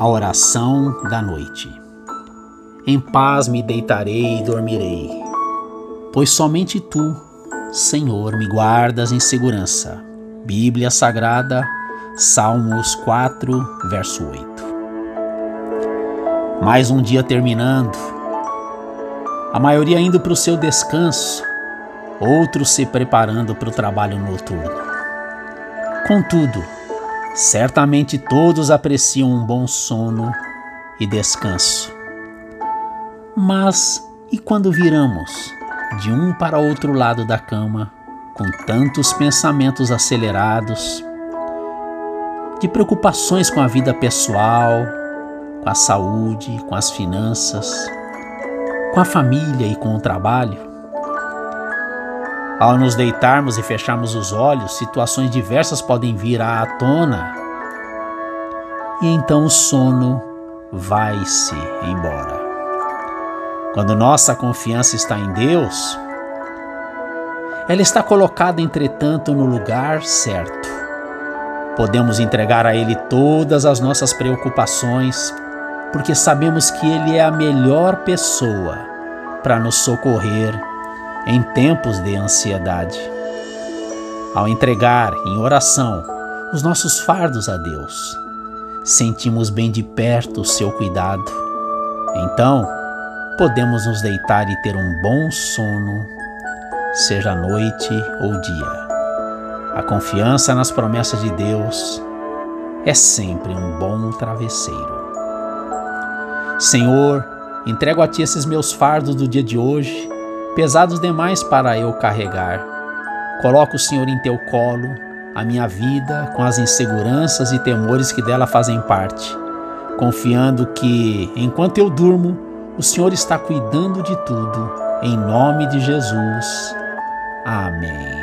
A oração da noite. Em paz me deitarei e dormirei, pois somente tu, Senhor, me guardas em segurança. Bíblia Sagrada, Salmos 4, verso 8. Mais um dia terminando, a maioria indo para o seu descanso, outros se preparando para o trabalho noturno. Contudo, certamente todos apreciam um bom sono e descanso. Mas e quando viramos de um para outro lado da cama, com tantos pensamentos acelerados, de preocupações com a vida pessoal, com a saúde, com as finanças, com a família e com o trabalho? Ao nos deitarmos e fecharmos os olhos, situações diversas podem vir à tona e então o sono vai-se embora. Quando nossa confiança está em Deus, ela está colocada, entretanto, no lugar certo. Podemos entregar a Ele todas as nossas preocupações, porque sabemos que Ele é a melhor pessoa para nos socorrer em tempos de ansiedade. Ao entregar em oração os nossos fardos a Deus, sentimos bem de perto o seu cuidado. Então, podemos nos deitar e ter um bom sono, seja noite ou dia. A confiança nas promessas de Deus é sempre um bom travesseiro. Senhor, entrego a Ti esses meus fardos do dia de hoje pesados demais para eu carregar. Coloco o Senhor em teu colo, a minha vida, com as inseguranças e temores que dela fazem parte, confiando que, enquanto eu durmo, o Senhor está cuidando de tudo. Em nome de Jesus. Amém.